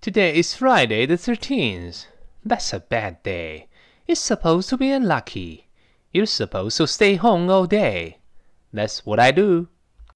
Today is Friday the 13th. That's a bad day. It's supposed to be unlucky. You're supposed to stay home all day. That's what I do.